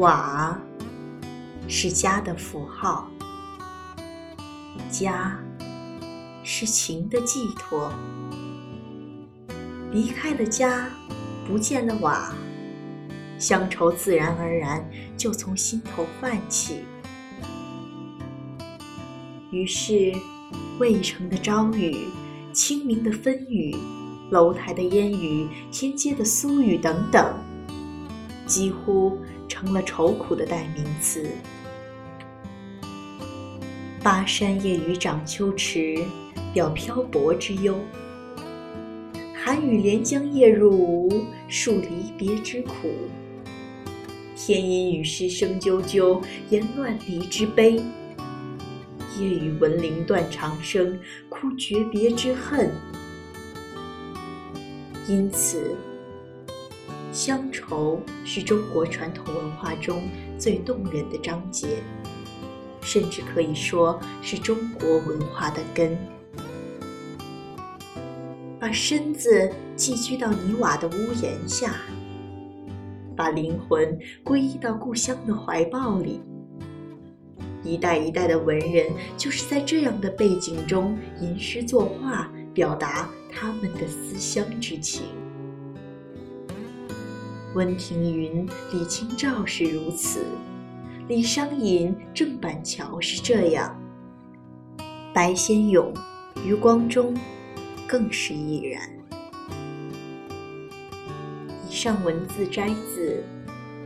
瓦是家的符号，家是情的寄托。离开了家，不见了瓦，乡愁自然而然就从心头泛起。于是，渭城的朝雨、清明的分雨、楼台的烟雨、天街的苏雨等等，几乎成了愁苦的代名词。巴山夜雨涨秋池，表漂泊之忧。寒雨连江夜入吴，述离别之苦。天阴雨湿声啾啾，言乱离之悲。夜雨闻铃断肠声，哭诀别之恨。因此，乡愁是中国传统文化中最动人的章节，甚至可以说是中国文化的根。把身子寄居到泥瓦的屋檐下，把灵魂皈依到故乡的怀抱里。一代一代的文人就是在这样的背景中吟诗作画，表达他们的思乡之情。温庭筠、李清照是如此，李商隐、郑板桥是这样，白先勇、余光中。更是亦然。以上文字摘自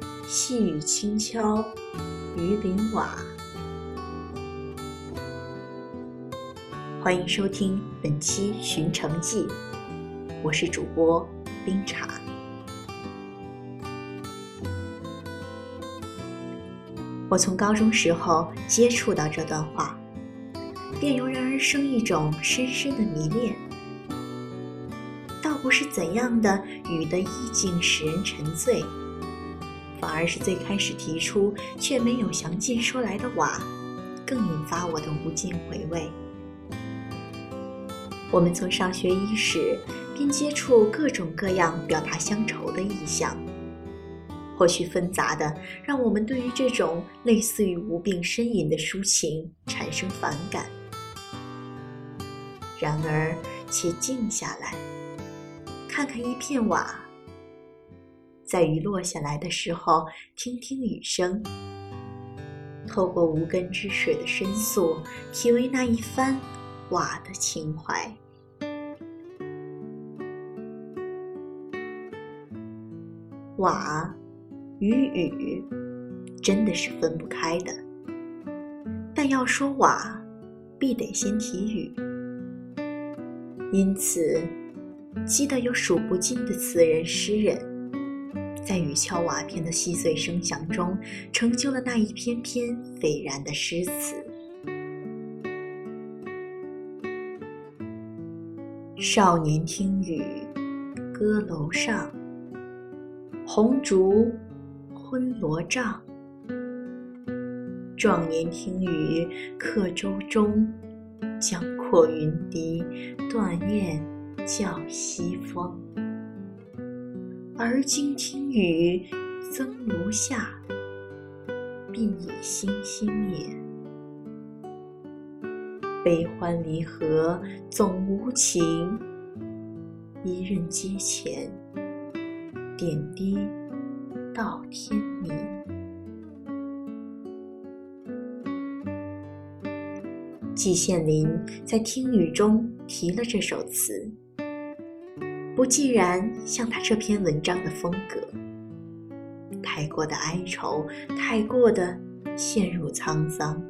《细雨轻敲鱼鳞瓦》。欢迎收听本期《寻城记》，我是主播冰茶。我从高中时候接触到这段话，便油然而生一种深深的迷恋。倒不是怎样的雨的意境使人沉醉，反而是最开始提出却没有详尽说来的瓦，更引发我的无尽回味。我们从上学伊始便接触各种各样表达乡愁的意象，或许纷杂的让我们对于这种类似于无病呻吟的抒情产生反感。然而，且静下来。看看一片瓦，在雨落下来的时候，听听雨声，透过无根之水的申诉，体味那一番瓦的情怀。瓦与雨真的是分不开的，但要说瓦，必得先提雨，因此。记得有数不尽的词人诗人，在雨敲瓦片的细碎声响中，成就了那一篇篇斐然的诗词。少年听雨，歌楼上，红烛昏罗帐；壮年听雨，客舟中，江阔云低，断雁。叫西风，而今听雨，增庐下，鬓已星星也。悲欢离合总无情，一任阶前，点滴到天明。季羡林在《听雨》中提了这首词。不尽然像他这篇文章的风格，太过的哀愁，太过的陷入沧桑。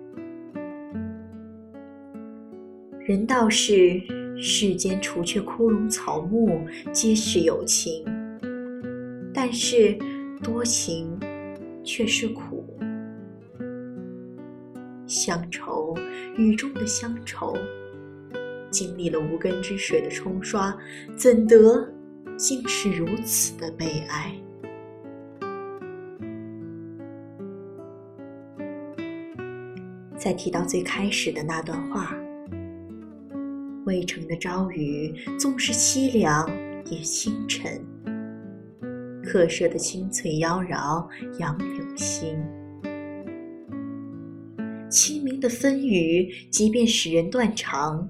人道是世间除却枯荣草木，皆是有情，但是多情却是苦。乡愁，雨中的乡愁。经历了无根之水的冲刷，怎得竟是如此的悲哀？再提到最开始的那段话：“渭城的朝雨，纵是凄凉也清晨；客舍的青翠妖娆，杨柳心。清明的风雨，即便使人断肠，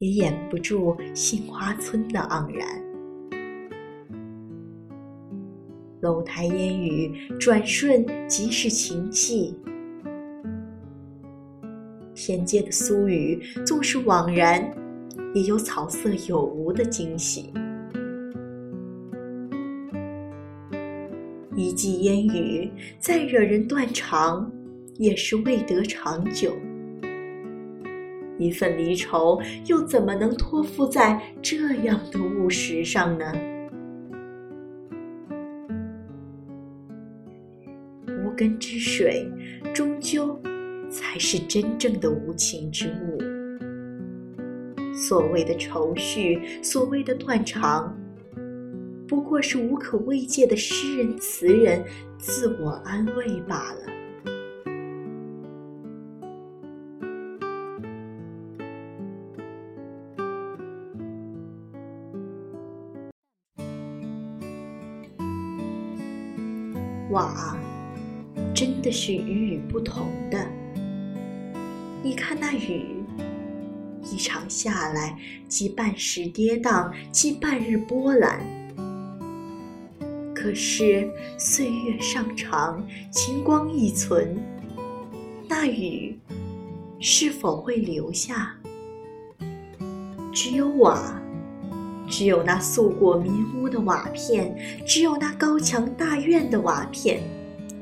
也掩不住杏花村的盎然。楼台烟雨，转瞬即是情迹。田间的苏语，纵是枉然，也有草色有无的惊喜。一季烟雨，再惹人断肠，也是未得长久。一份离愁，又怎么能托付在这样的物实上呢？无根之水，终究才是真正的无情之物。所谓的愁绪，所谓的断肠。不过是无可慰藉的诗人词人自我安慰罢了。瓦，真的是与雨不同的。你看那雨，一场下来，即半时跌宕，即半日波澜。可是岁月尚长，晴光亦存。那雨是否会留下？只有瓦，只有那素过民屋的瓦片，只有那高墙大院的瓦片，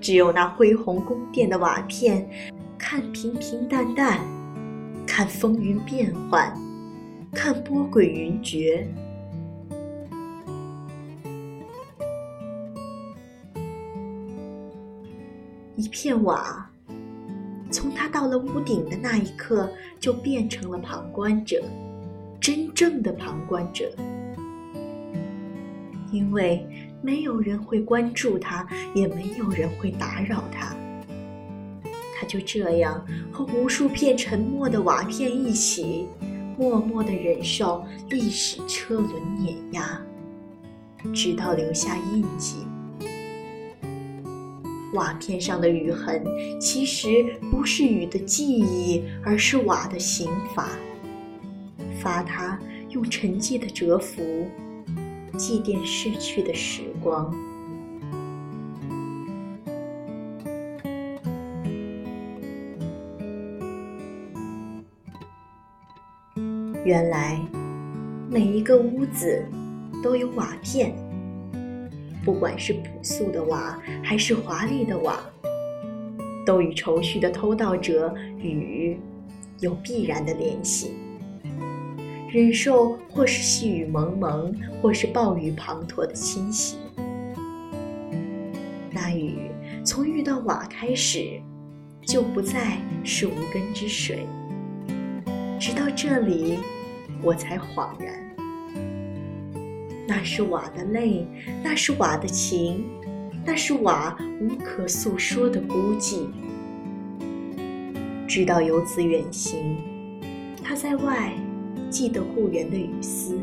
只有那恢宏宫殿的瓦片。看平平淡淡，看风云变幻，看波诡云谲。一片瓦，从他到了屋顶的那一刻，就变成了旁观者，真正的旁观者。因为没有人会关注他，也没有人会打扰他，他就这样和无数片沉默的瓦片一起，默默地忍受历史车轮碾压，直到留下印记。瓦片上的雨痕，其实不是雨的记忆，而是瓦的刑罚。罚他用沉寂的蛰伏，祭奠逝去的时光。原来，每一个屋子都有瓦片。不管是朴素的瓦，还是华丽的瓦，都与愁绪的偷盗者雨有必然的联系。忍受或是细雨蒙蒙，或是暴雨滂沱的侵袭。那雨从遇到瓦开始，就不再是无根之水。直到这里，我才恍然。那是瓦的泪，那是瓦的情，那是瓦无可诉说的孤寂。直到游子远行，他在外记得故园的雨丝，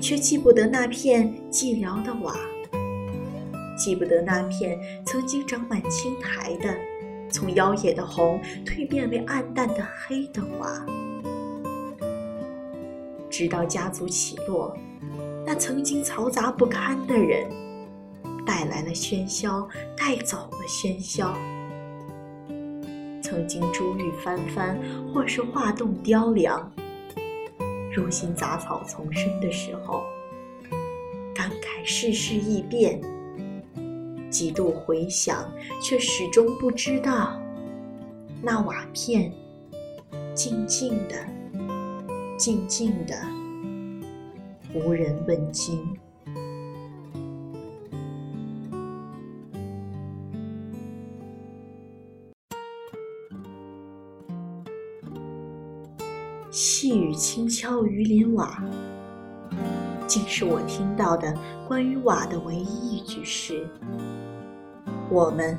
却记不得那片寂寥的瓦，记不得那片曾经长满青苔的，从妖冶的红蜕变为暗淡的黑的瓦。直到家族起落。那曾经嘈杂不堪的人，带来了喧嚣，带走了喧嚣。曾经珠玉翻翻，或是画栋雕梁，如今杂草丛生的时候，感慨世事易变，几度回想，却始终不知道，那瓦片静静的，静静的。无人问津。细雨轻敲鱼鳞瓦，竟是我听到的关于瓦的唯一一句诗。我们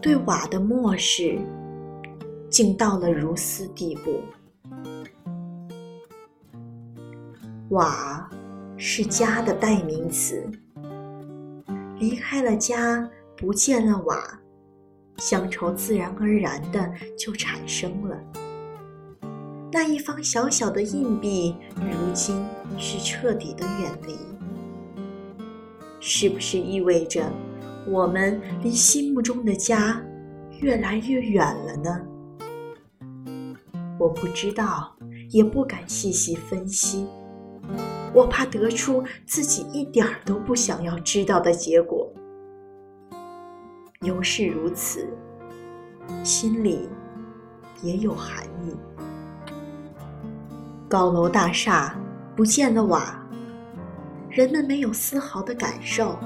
对瓦的漠视，竟到了如斯地步。瓦。是家的代名词。离开了家，不见了瓦，乡愁自然而然的就产生了。那一方小小的硬币，如今是彻底的远离，是不是意味着我们离心目中的家越来越远了呢？我不知道，也不敢细细分析，我怕得出自己一点儿都不想要知道的结果。犹是如此，心里也有寒意。高楼大厦不见了瓦，人们没有丝毫的感受；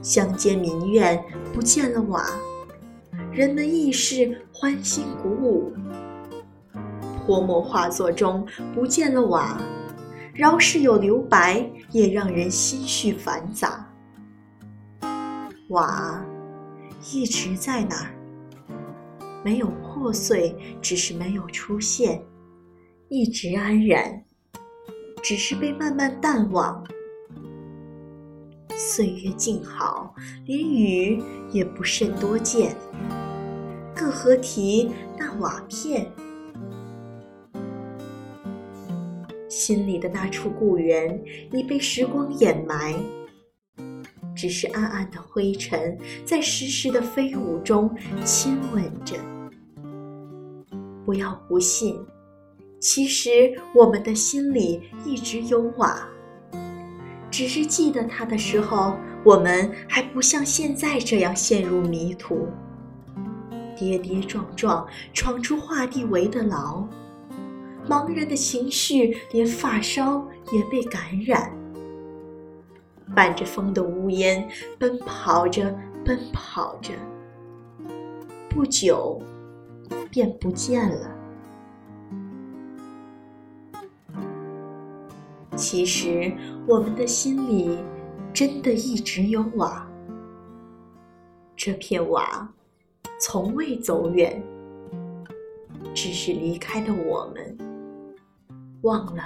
乡间民院不见了瓦，人们亦是欢欣鼓舞。泼墨画作中不见了瓦，饶是有留白，也让人心绪繁杂。瓦一直在那儿，没有破碎，只是没有出现。一直安然，只是被慢慢淡忘。岁月静好，连雨也不甚多见，更何提那瓦片？心里的那处故园已被时光掩埋，只是暗暗的灰尘在时时的飞舞中亲吻着。不要不信。其实我们的心里一直有瓦，只是记得它的时候，我们还不像现在这样陷入迷途，跌跌撞撞闯出画地为的牢，茫然的情绪连发梢也被感染，伴着风的呜咽奔跑着，奔跑着，不久便不见了。其实，我们的心里真的一直有瓦。这片瓦从未走远，只是离开的我们忘了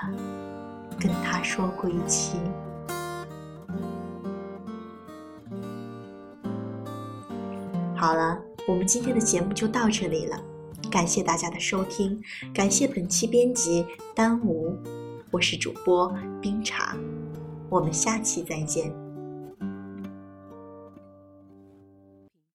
跟他说归期。好了，我们今天的节目就到这里了，感谢大家的收听，感谢本期编辑丹吴。我是主播冰茶，我们下期再见。